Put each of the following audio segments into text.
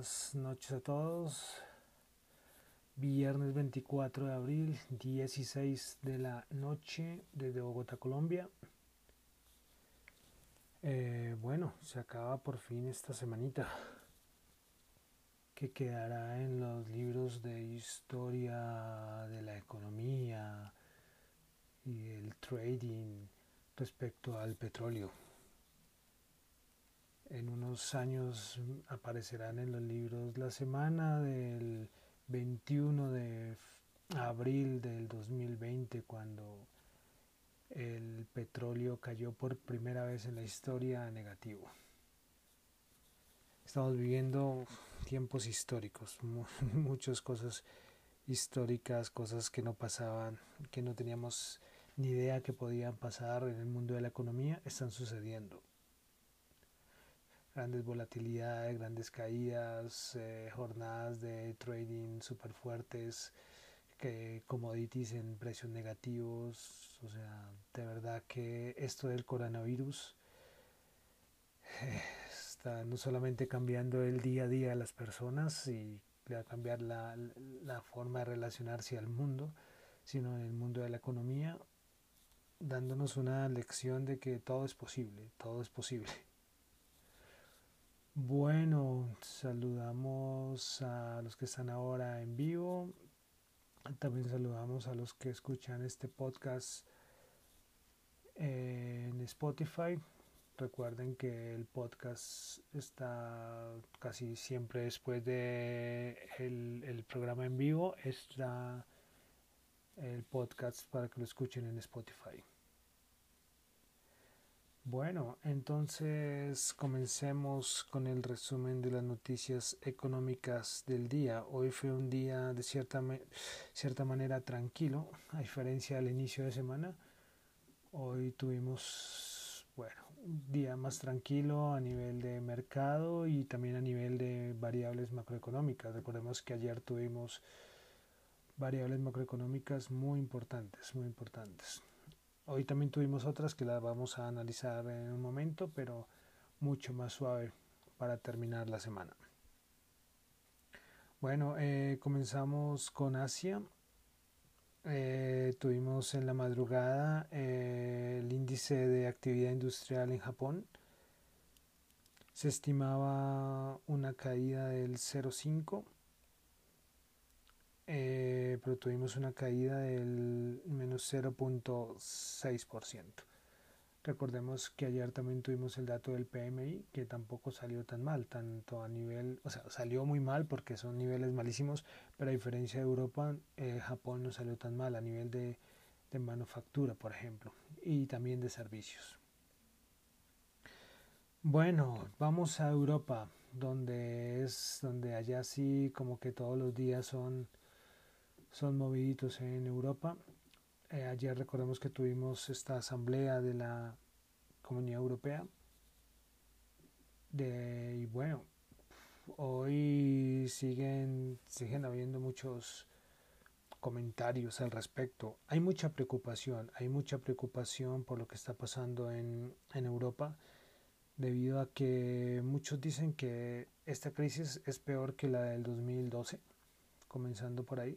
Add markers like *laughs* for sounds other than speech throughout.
buenas noches a todos. Viernes 24 de abril, 16 de la noche desde Bogotá, Colombia. Eh, bueno, se acaba por fin esta semanita que quedará en los libros de historia de la economía y el trading respecto al petróleo en unos años aparecerán en los libros la semana del 21 de abril del 2020 cuando el petróleo cayó por primera vez en la historia negativo. Estamos viviendo tiempos históricos, *laughs* muchas cosas históricas, cosas que no pasaban, que no teníamos ni idea que podían pasar en el mundo de la economía, están sucediendo grandes volatilidades, grandes caídas, eh, jornadas de trading súper fuertes, que commodities en precios negativos, o sea, de verdad que esto del coronavirus eh, está no solamente cambiando el día a día de las personas y va a cambiar la, la forma de relacionarse al mundo, sino en el mundo de la economía, dándonos una lección de que todo es posible, todo es posible. Bueno, saludamos a los que están ahora en vivo. También saludamos a los que escuchan este podcast en Spotify. Recuerden que el podcast está casi siempre después de el, programa en vivo. Está el podcast para que lo escuchen en Spotify. Bueno, entonces comencemos con el resumen de las noticias económicas del día. Hoy fue un día de cierta, cierta manera tranquilo, a diferencia del inicio de semana. Hoy tuvimos, bueno, un día más tranquilo a nivel de mercado y también a nivel de variables macroeconómicas. Recordemos que ayer tuvimos variables macroeconómicas muy importantes, muy importantes. Hoy también tuvimos otras que las vamos a analizar en un momento, pero mucho más suave para terminar la semana. Bueno, eh, comenzamos con Asia. Eh, tuvimos en la madrugada eh, el índice de actividad industrial en Japón. Se estimaba una caída del 0,5 eh, pero tuvimos una caída del menos 0.6%. Recordemos que ayer también tuvimos el dato del PMI, que tampoco salió tan mal, tanto a nivel, o sea, salió muy mal porque son niveles malísimos, pero a diferencia de Europa, eh, Japón no salió tan mal a nivel de, de manufactura, por ejemplo, y también de servicios. Bueno, vamos a Europa, donde es donde allá sí como que todos los días son son moviditos en Europa. Eh, ayer recordemos que tuvimos esta asamblea de la Comunidad Europea. De, y bueno, hoy siguen, siguen habiendo muchos comentarios al respecto. Hay mucha preocupación, hay mucha preocupación por lo que está pasando en, en Europa, debido a que muchos dicen que esta crisis es peor que la del 2012, comenzando por ahí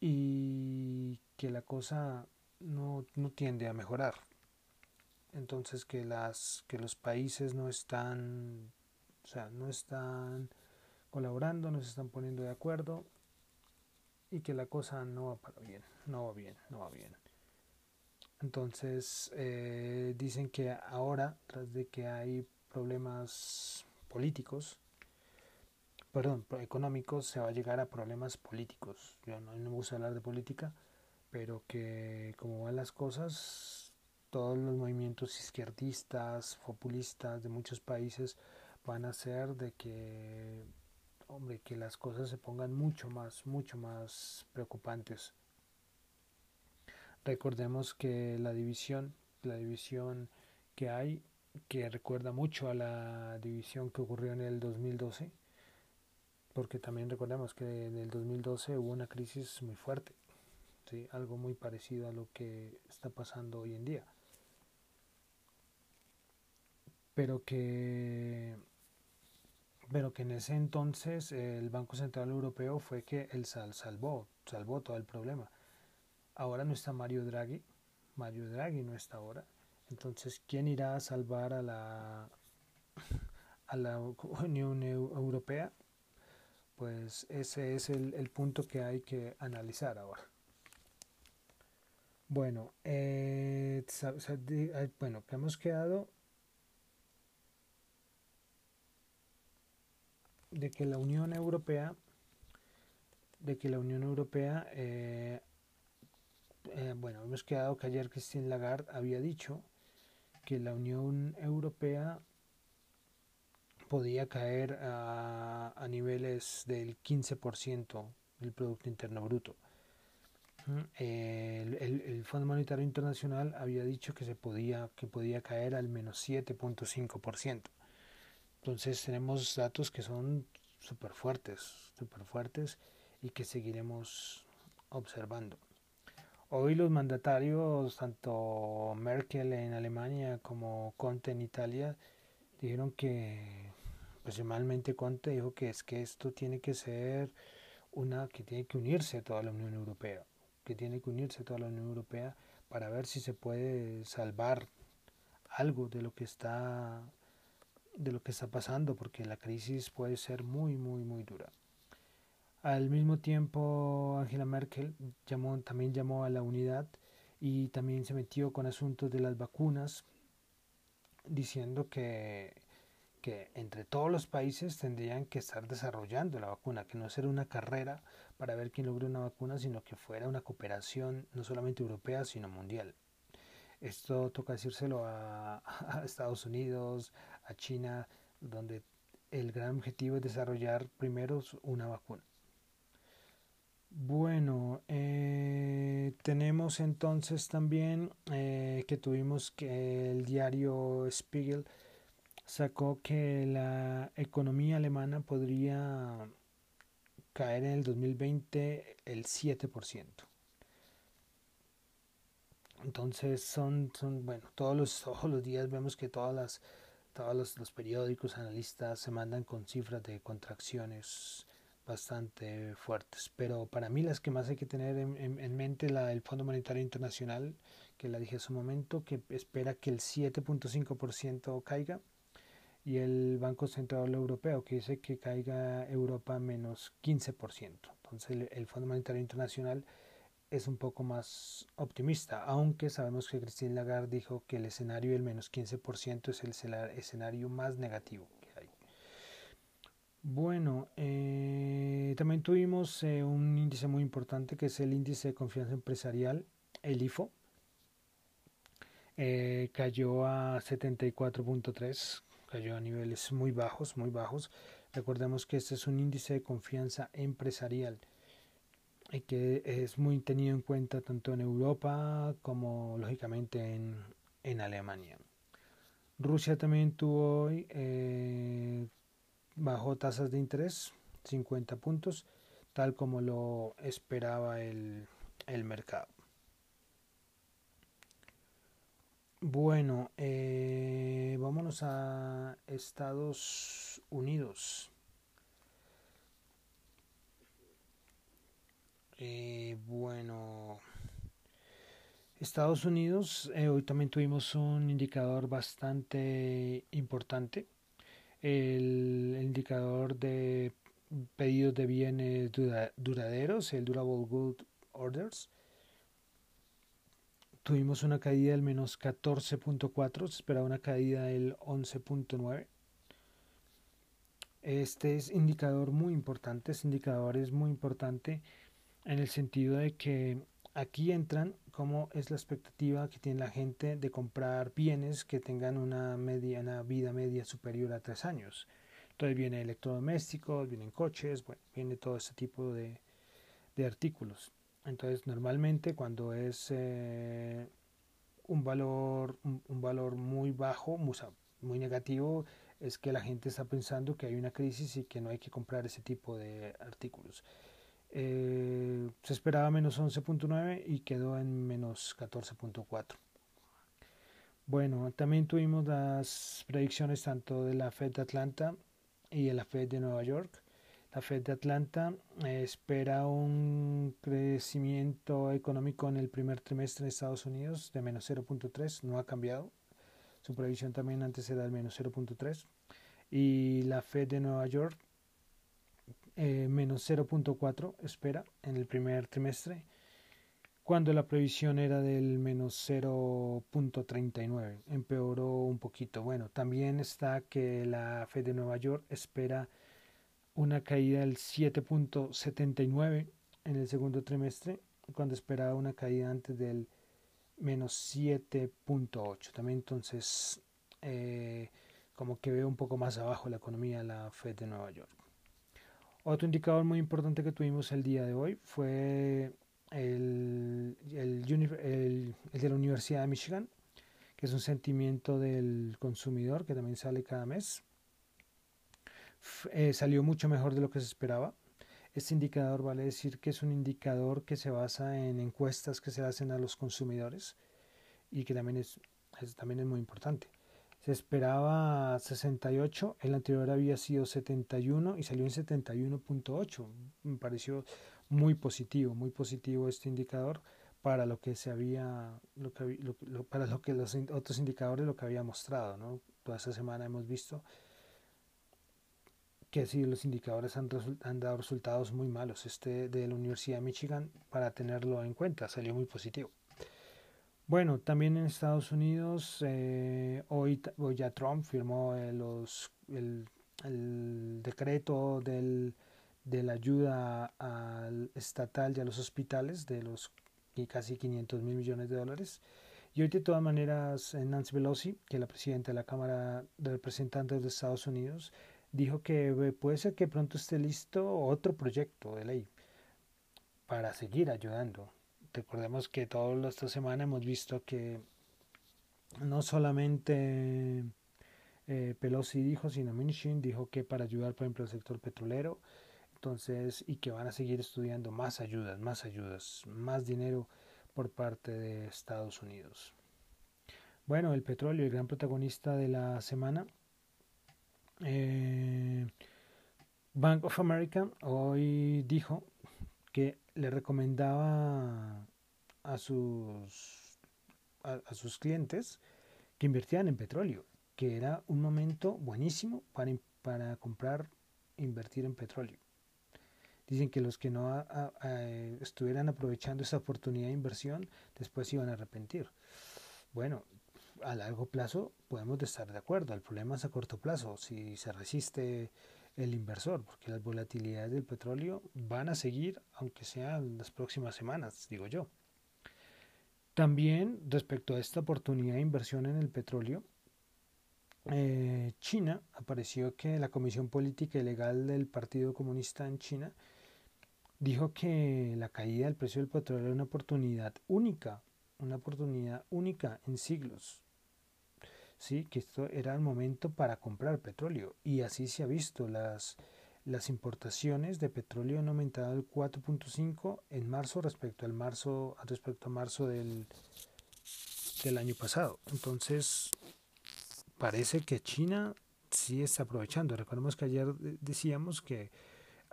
y que la cosa no, no tiende a mejorar. Entonces que las que los países no están o sea, no están colaborando, no se están poniendo de acuerdo y que la cosa no va para bien, no va bien, no va bien. Entonces eh, dicen que ahora, tras de que hay problemas políticos, perdón, económicos, se va a llegar a problemas políticos. Yo no, me gusta hablar de política, pero que como van las cosas, todos los movimientos izquierdistas, populistas de muchos países van a hacer de que, hombre, que las cosas se pongan mucho más, mucho más preocupantes. Recordemos que la división, la división que hay, que recuerda mucho a la división que ocurrió en el 2012, porque también recordemos que en el 2012 hubo una crisis muy fuerte, ¿sí? algo muy parecido a lo que está pasando hoy en día. Pero que, pero que en ese entonces el Banco Central Europeo fue que el sal salvó, salvó todo el problema. Ahora no está Mario Draghi, Mario Draghi no está ahora. Entonces, ¿quién irá a salvar a la, a la Unión Europea? Pues ese es el, el punto que hay que analizar ahora. Bueno, eh, bueno, que hemos quedado de que la Unión Europea, de que la Unión Europea, eh, eh, bueno, hemos quedado que ayer Christine Lagarde había dicho que la Unión Europea podía caer a, a niveles del 15% del Producto Interno Bruto. El, el, el, Fondo Monetario Internacional había dicho que se podía que podía caer al menos 7.5%. Entonces tenemos datos que son súper fuertes, súper fuertes y que seguiremos observando. Hoy los mandatarios, tanto Merkel en Alemania como Conte en Italia, dijeron que, personalmente Conte dijo que es que esto tiene que ser una, que tiene que unirse toda la Unión Europea, que tiene que unirse toda la Unión Europea para ver si se puede salvar algo de lo que está de lo que está pasando, porque la crisis puede ser muy, muy, muy dura. Al mismo tiempo, Angela Merkel llamó, también llamó a la unidad y también se metió con asuntos de las vacunas, diciendo que, que entre todos los países tendrían que estar desarrollando la vacuna, que no será una carrera para ver quién logra una vacuna, sino que fuera una cooperación no solamente europea, sino mundial. Esto toca decírselo a, *laughs* a Estados Unidos, a China, donde el gran objetivo es desarrollar primero una vacuna. Bueno, eh, tenemos entonces también eh, que tuvimos que el diario Spiegel sacó que la economía alemana podría caer en el 2020 el 7%. Entonces son, son bueno, todos los, *laughs* todos los días vemos que todas las todos los, periódicos, analistas se mandan con cifras de contracciones bastante fuertes. Pero para mí las que más hay que tener en, mente, la del Fondo Monetario Internacional, que la dije hace un momento, que espera que el 7.5% caiga, y el Banco Central Europeo, que dice que caiga Europa menos 15%. Entonces el Fondo Monetario Internacional es un poco más optimista, aunque sabemos que Christine Lagarde dijo que el escenario del menos 15% es el escenario más negativo que hay. Bueno, eh, también tuvimos eh, un índice muy importante que es el índice de confianza empresarial, el IFO. Eh, cayó a 74.3, cayó a niveles muy bajos, muy bajos. Recordemos que este es un índice de confianza empresarial y que es muy tenido en cuenta tanto en Europa como lógicamente en, en Alemania. Rusia también tuvo hoy eh, bajo tasas de interés 50 puntos, tal como lo esperaba el, el mercado. Bueno, eh, vámonos a Estados Unidos. Eh, bueno, Estados Unidos, eh, hoy también tuvimos un indicador bastante importante, el, indicador de pedidos de bienes duraderos, el Durable Good Orders. Tuvimos una caída del menos 14.4, se esperaba una caída del 11.9. Este es indicador muy importante, este indicador es muy importante en el sentido de que aquí entran cómo es la expectativa que tiene la gente de comprar bienes que tengan una, media, vida media superior a tres años. Entonces viene electrodomésticos, vienen coches, bueno, viene todo ese tipo de, de artículos. Entonces normalmente cuando es eh, un valor un, valor muy bajo, muy negativo, es que la gente está pensando que hay una crisis y que no hay que comprar ese tipo de artículos. Eh, se esperaba menos 11.9 y quedó en menos 14.4. Bueno, también tuvimos las predicciones tanto de la Fed de Atlanta y la Fed de Nueva York. La Fed de Atlanta eh, espera un crecimiento económico en el primer trimestre en Estados Unidos de menos 0.3, no ha cambiado. Su previsión también antes era el menos 0.3. Y la Fed de Nueva York eh, menos 0.4 espera en el primer trimestre, cuando la previsión era del menos 0.39, empeoró un poquito. Bueno, también está que la Fed de Nueva York espera una caída del 7.79 en el segundo trimestre, cuando esperaba una caída antes del menos 7.8. También entonces, eh, como que veo un poco más abajo la economía de la Fed de Nueva York. Otro indicador muy importante que tuvimos el día de hoy fue el, el, de la Universidad de Michigan, que es un sentimiento del consumidor que también sale cada mes. Eh, salió mucho mejor de lo que se esperaba. Este indicador vale decir que es un indicador que se basa en encuestas que se hacen a los consumidores y que también es también es muy importante. Se esperaba 68, el anterior había sido 71 y salió en 71.8. Me pareció muy positivo, muy positivo este indicador para lo que se había, para lo que los otros indicadores lo que había mostrado. ¿no? Toda esta semana hemos visto que sí, los indicadores han, han dado resultados muy malos. Este de la Universidad de Michigan, para tenerlo en cuenta, salió muy positivo. Bueno, también en Estados Unidos, eh, hoy, ya Trump firmó eh, los, el, decreto del, de la ayuda al estatal y a los hospitales de los casi 500 mil millones de dólares. Y hoy de todas maneras eh, Nancy Pelosi, que es la presidenta de la Cámara de Representantes de Estados Unidos, dijo que puede ser que pronto esté listo otro proyecto de ley para seguir ayudando Recordemos que toda esta semana hemos visto que no solamente eh, Pelosi dijo, sino Minchin dijo que para ayudar, por ejemplo, al sector petrolero, entonces, y que van a seguir estudiando más ayudas, más ayudas, más dinero por parte de Estados Unidos. Bueno, el petróleo, el gran protagonista de la semana. Eh, Bank of America hoy dijo que le recomendaba a sus, a, sus clientes que invirtieran en petróleo, que era un momento buenísimo para, para comprar, invertir en petróleo. Dicen que los que no estuvieran aprovechando esa oportunidad de inversión después iban a arrepentir. Bueno, a largo plazo podemos estar de acuerdo. El problema es a corto plazo. Si se resiste el inversor, porque las volatilidades del petróleo van a seguir, aunque sean las próximas semanas, digo yo. También respecto a esta oportunidad de inversión en el petróleo, eh, China apareció que la Comisión Política y Legal del Partido Comunista en China dijo que la caída del precio del petróleo era una oportunidad única, una oportunidad única en siglos ¿sí? que esto era el momento para comprar petróleo y así se ha visto las, las importaciones de petróleo han aumentado el 4.5 en marzo respecto al marzo respecto a marzo del, del año pasado entonces parece que China sí está aprovechando recordemos que ayer decíamos que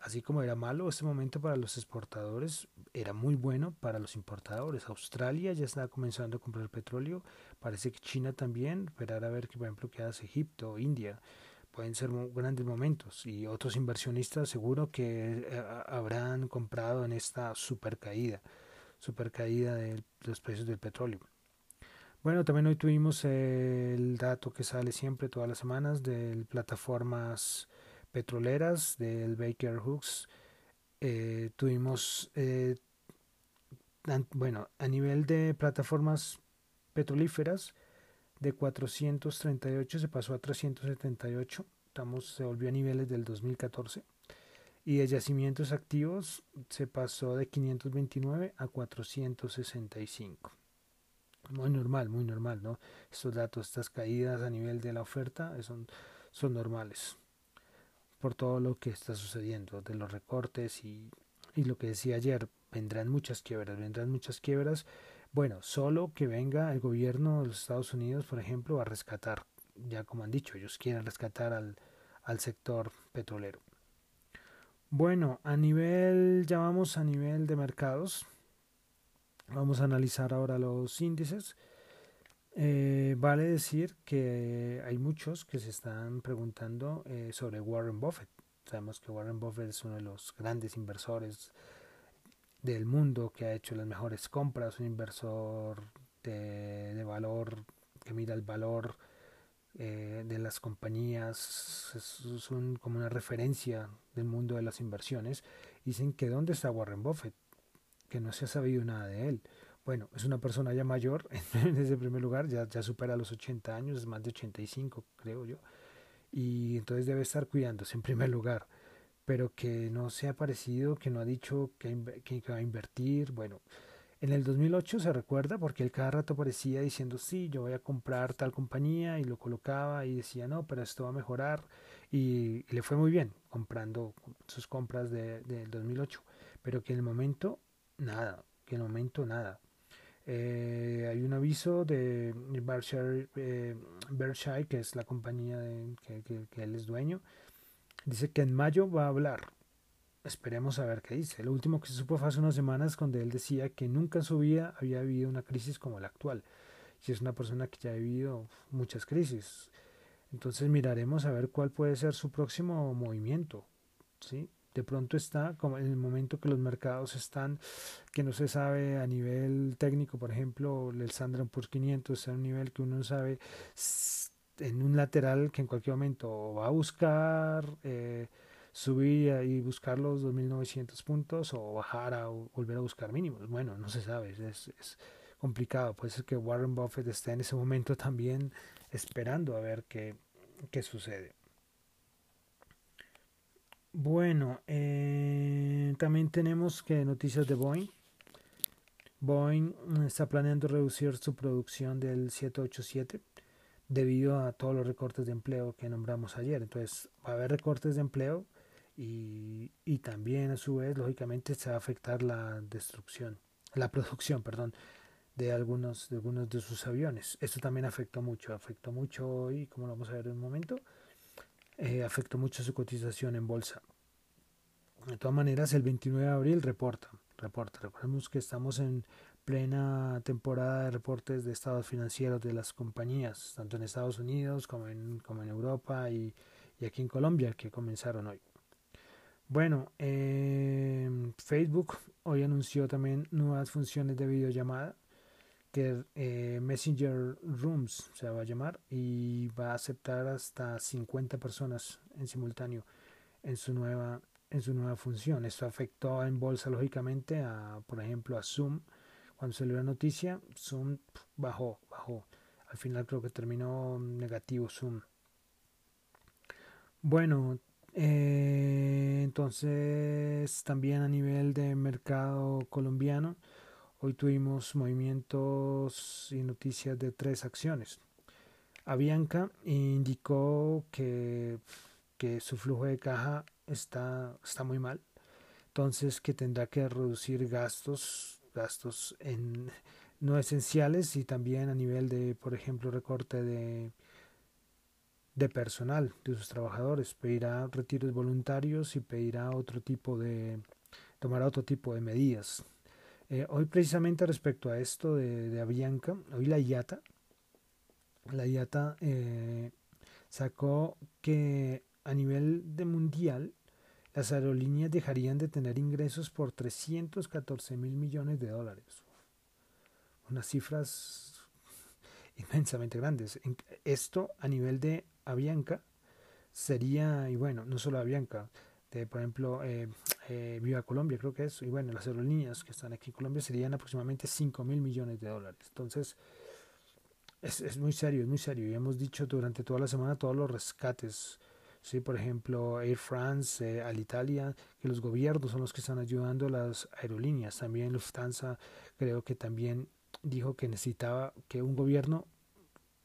así como era malo este momento para los exportadores, era muy bueno para los importadores. Australia ya está comenzando a comprar petróleo, parece que China también, esperar a ver que por ejemplo qué hace Egipto, India, pueden ser grandes momentos y otros inversionistas seguro que eh, habrán comprado en esta super caída, super caída de los precios del petróleo. Bueno, también hoy tuvimos el dato que sale siempre todas las semanas de plataformas petroleras del Baker Hooks. Eh, tuvimos, eh, bueno, a nivel de plataformas petrolíferas, de 438 se pasó a 378, estamos, se volvió a niveles del 2014. Y de yacimientos activos se pasó de 529 a 465. Muy normal, muy normal, ¿no? Estos datos, estas caídas a nivel de la oferta son, son normales por todo lo que está sucediendo, de los recortes y, y lo que decía ayer, vendrán muchas quiebras, vendrán muchas quiebras. Bueno, solo que venga el gobierno de los Estados Unidos, por ejemplo, a rescatar, ya como han dicho, ellos quieren rescatar al, al sector petrolero. Bueno, a nivel, ya vamos a nivel de mercados. Vamos a analizar ahora los índices. Eh, vale decir que hay muchos que se están preguntando eh, sobre Warren Buffett. Sabemos que Warren Buffett es uno de los grandes inversores del mundo que ha hecho las mejores compras, un inversor de, valor que mira el valor eh, de las compañías, es, como una referencia del mundo de las inversiones. Dicen que dónde está Warren Buffett, que no se ha sabido nada de él. Bueno, es una persona ya mayor, *laughs* en ese primer lugar, ya, ya supera los 80 años, es más de 85 creo yo, y entonces debe estar cuidándose en primer lugar pero que no se ha aparecido, que no ha dicho que, que, va a invertir. Bueno, en el 2008 se recuerda porque él cada rato aparecía diciendo, sí, yo voy a comprar tal compañía y lo colocaba y decía, no, pero esto va a mejorar y, le fue muy bien comprando sus compras del de 2008, pero que en el momento nada, que en el momento nada. Eh, hay un aviso de Berkshire, eh, Berkshire, que es la compañía de, que, él es dueño, Dice que en mayo va a hablar. Esperemos a ver qué dice. Lo último que se supo fue hace unas semanas cuando él decía que nunca en su vida había vivido una crisis como la actual. Y es una persona que ya ha vivido muchas crisis. Entonces miraremos a ver cuál puede ser su próximo movimiento. ¿sí? De pronto está como en el momento que los mercados están, que no se sabe a nivel técnico, por ejemplo, el Standard Poor's 500 está a un nivel que uno no sabe en un lateral que en cualquier momento va a buscar eh, subir y buscar los 2.900 puntos o bajar a volver a buscar mínimos. Bueno, no se sabe, es, es, complicado. Puede ser que Warren Buffett esté en ese momento también esperando a ver qué, qué sucede. Bueno, eh, también tenemos que noticias de Boeing. Boeing está planeando reducir su producción del 787 debido a todos los recortes de empleo que nombramos ayer. Entonces va a haber recortes de empleo y, y también a su vez, lógicamente, se va a afectar la destrucción, la producción, perdón, de algunos de algunos de sus aviones. Esto también afectó mucho, afectó mucho y como lo vamos a ver en un momento, eh, afectó mucho su cotización en bolsa. De todas maneras, el 29 de abril reporta, reporta. Recordemos que estamos en plena temporada de reportes de estados financieros de las compañías, tanto en Estados Unidos como en, como en Europa y, aquí en Colombia, que comenzaron hoy. Bueno, em, Facebook hoy anunció también nuevas funciones de videollamada que eh, Messenger Rooms se va a llamar y va a aceptar hasta 50 personas en simultáneo en su nueva en su nueva función. Esto afectó en bolsa lógicamente a por ejemplo a Zoom cuando salió la noticia, Zoom bajó, bajó. Al final creo que terminó negativo Zoom. Bueno, eh, entonces también a nivel de mercado colombiano, hoy tuvimos movimientos y noticias de tres acciones. Avianca indicó que, que su flujo de caja está, está muy mal, entonces que tendrá que reducir gastos gastos en no esenciales y también a nivel de, por ejemplo, recorte de, de personal de sus trabajadores. Pedirá retiros voluntarios y pedirá otro tipo de, tomará otro tipo de medidas. Eh, hoy precisamente respecto a esto de, Avianca, hoy la IATA, la IATA eh, sacó que a nivel de mundial las aerolíneas dejarían de tener ingresos por 314 mil millones de dólares. Unas cifras inmensamente grandes. Esto a nivel de Avianca sería, y bueno, no solo Avianca, de, por ejemplo, eh, eh, Viva Colombia, creo que es, y bueno, las aerolíneas que están aquí en Colombia serían aproximadamente 5 mil millones de dólares. Entonces, es, es muy serio, es muy serio. Y hemos dicho durante toda la semana todos los rescates ¿sí? por ejemplo Air France, eh, Alitalia, que los gobiernos son los que están ayudando a las aerolíneas. También Lufthansa creo que también dijo que necesitaba que un gobierno,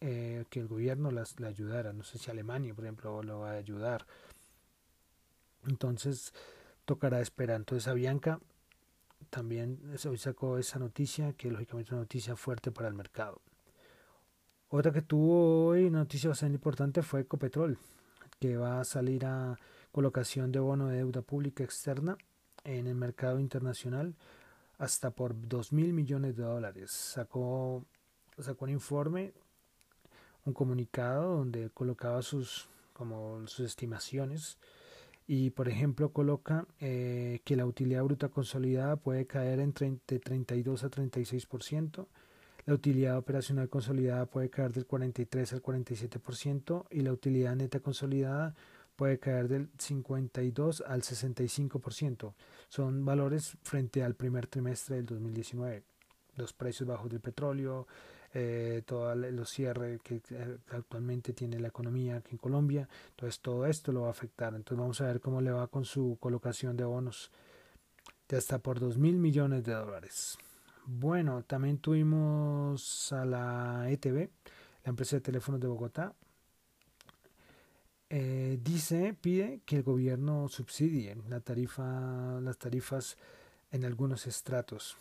eh, que el gobierno las, la ayudara. No sé si Alemania, por ejemplo, lo va a ayudar. Entonces tocará esperar. Entonces Avianca también hoy sacó esa noticia, que lógicamente es una noticia fuerte para el mercado. Otra que tuvo hoy, noticia bastante importante, fue Ecopetrol. que va a salir a colocación de bono de deuda pública externa en el mercado internacional hasta por 2 mil millones de dólares. Sacó, sacó un informe, un comunicado donde colocaba sus, como sus estimaciones y por ejemplo coloca eh, que la utilidad bruta consolidada puede caer en de 32 a 36%, la utilidad operacional consolidada puede caer del 43 al 47% y la utilidad neta consolidada puede caer del 52 al 65%. Son valores frente al primer trimestre del 2019. Los precios bajos del petróleo, eh, todos los cierres que actualmente tiene la economía aquí en Colombia. Entonces todo esto lo va a afectar. Entonces vamos a ver cómo le va con su colocación de bonos de hasta por 2 mil millones de dólares. Bueno, también tuvimos a la ETV, la empresa de teléfonos de Bogotá. Eh, dice, pide que el gobierno subsidie la tarifa, las tarifas en algunos estratos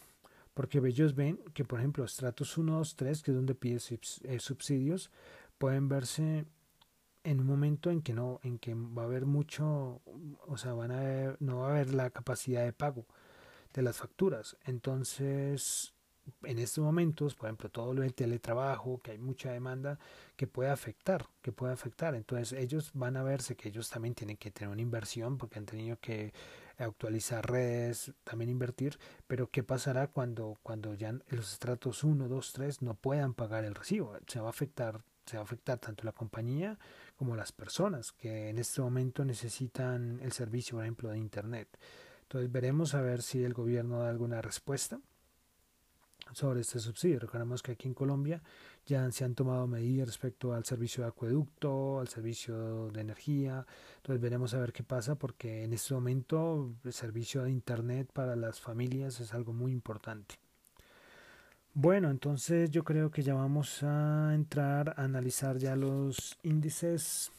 porque ellos ven que, por ejemplo, estratos 1, 2, 3, que es donde pide eh, subsidios, pueden verse en un momento en que no, en que va a haber mucho, o sea, van a no va a haber la capacidad de pago de las facturas. Entonces, en estos momentos, por ejemplo, todo lo del teletrabajo, que hay mucha demanda, que puede afectar, que puede afectar. Entonces, ellos van a verse que ellos también tienen que tener una inversión porque han tenido que actualizar redes, también invertir, pero ¿qué pasará cuando, cuando ya los estratos 1, 2, 3 no puedan pagar el recibo? Se va a afectar, se va a afectar tanto la compañía como las personas que en este momento necesitan el servicio, por ejemplo, de Internet. Entonces veremos a ver si el gobierno da alguna respuesta sobre este subsidio. Recordemos que aquí en Colombia ya se han tomado medidas respecto al servicio de acueducto, al servicio de energía. Entonces veremos a ver qué pasa porque en este momento el servicio de Internet para las familias es algo muy importante. Bueno, entonces yo creo que ya vamos a entrar a analizar ya los índices.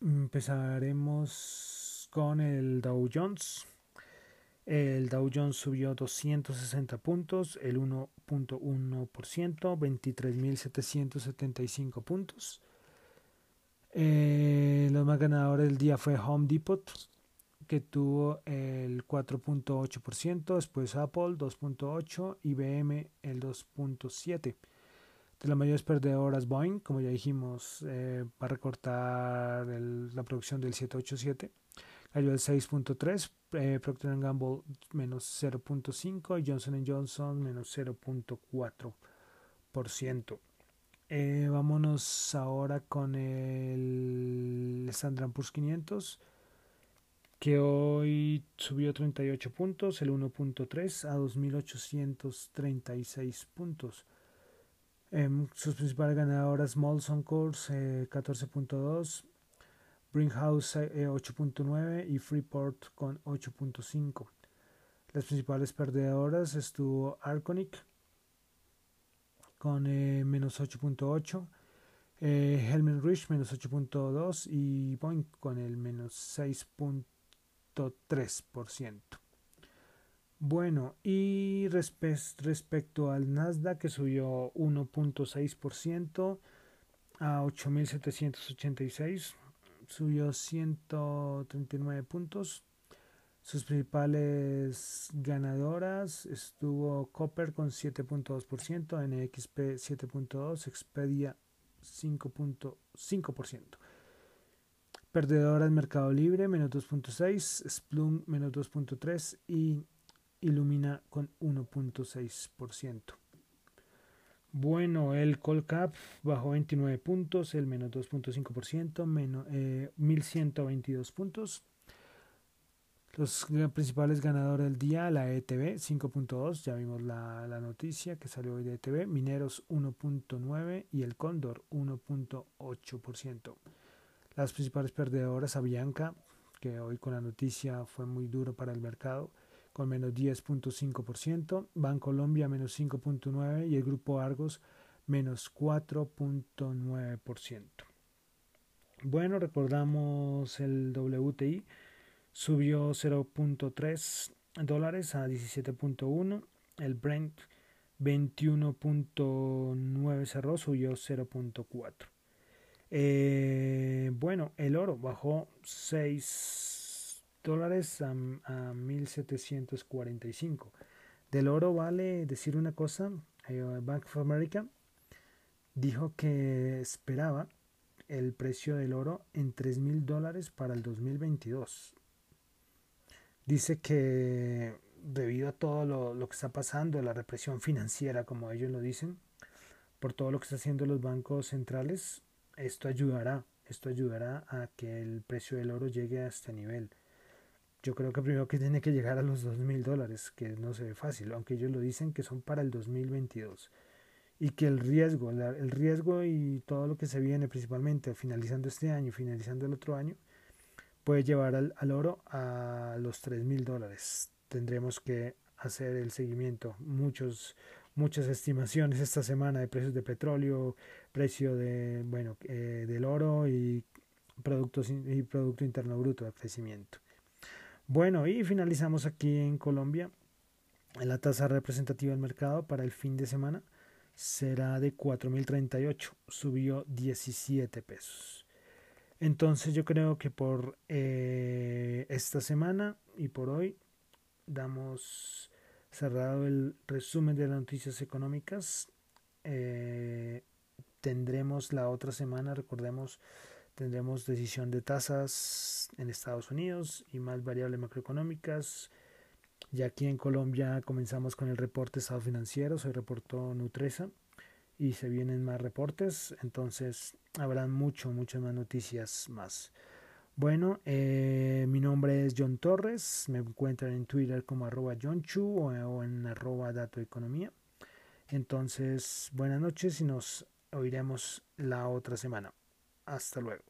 Empezaremos con el Dow Jones. El Dow Jones subió 260 puntos, el 1.1%, 23.775 puntos. Eh, los más ganadores del día fue Home Depot, que tuvo el 4.8%, después Apple 2.8%, IBM el 2.7%. De las mayores perdedoras, Boeing, como ya dijimos, eh, va a recortar la producción del 787 cayó el 6.3, eh, Procter Gamble menos 0.5 y Johnson Johnson menos 0.4%. Eh, vámonos ahora con el Standard Poor's 500 que hoy subió 38 puntos, el 1.3 a 2.836 puntos. Em, sus principales ganadoras Molson Coors 14.2, Bringhouse 8.9 eh, y Freeport con 8.5. Las principales perdedoras estuvo Arconic con eh, menos 8.8, eh, Helmen Rich menos 8.2 y Boeing con el menos 6.3%. Bueno, y respecto al Nasdaq que subió 1.6% a 8.786 subió 139 puntos. Sus principales ganadoras estuvo Copper con 7.2%, NXP 7.2%, Expedia 5.5%. Perdedoras Mercado Libre menos 2.6%, Splum menos 2.3% y Illumina con 1.6%. Bueno, el Colcap bajó 29 puntos, el menos 2.5%, menos, eh, 1122 puntos. Los principales ganadores del día, la ETB 5.2, ya vimos la, la, noticia que salió hoy de ETB, Mineros 1.9 y el Cóndor 1.8%. Las principales perdedoras, Avianca, que hoy con la noticia fue muy duro para el mercado, con menos 10.5%, Bancolombia menos 5.9% y el Grupo Argos menos 4.9%. Bueno, recordamos el WTI subió 0.3 dólares a 17.1, el Brent 21.9 cerró, subió 0.4. Eh, bueno, el oro bajó 6 dólares a, a 1745. Del oro vale decir una cosa, eh, Bank of America dijo que esperaba el precio del oro en 3 mil dólares para el 2022. Dice que debido a todo lo, lo, que está pasando, la represión financiera, como ellos lo dicen, por todo lo que están haciendo los bancos centrales, esto ayudará, esto ayudará a que el precio del oro llegue a este nivel. Yo creo que primero que tiene que llegar a los dos mil dólares, que no se ve fácil, aunque ellos lo dicen que son para el 2022 y que el riesgo, el riesgo y todo lo que se viene principalmente finalizando este año finalizando el otro año puede llevar al, al oro a los tres mil dólares. Tendremos que hacer el seguimiento. Muchos, muchas estimaciones esta semana de precios de petróleo, precio de bueno eh, del oro y productos y producto interno bruto de crecimiento. Bueno, y finalizamos aquí en Colombia. La tasa representativa del mercado para el fin de semana será de 4.038, subió 17 pesos. Entonces yo creo que por eh, esta semana y por hoy damos cerrado el resumen de las noticias económicas. Eh, tendremos la otra semana, recordemos, Tendremos decisión de tasas en Estados Unidos y más variables macroeconómicas. Y aquí en Colombia comenzamos con el reporte estado financiero, se reportó Nutresa y se vienen más reportes, entonces habrá mucho, muchas más noticias más. Bueno, eh, mi nombre es John Torres, me encuentran en Twitter como arroba John o, o en arroba Dato Economía. Entonces, buenas noches y nos oiremos la otra semana. Hasta luego.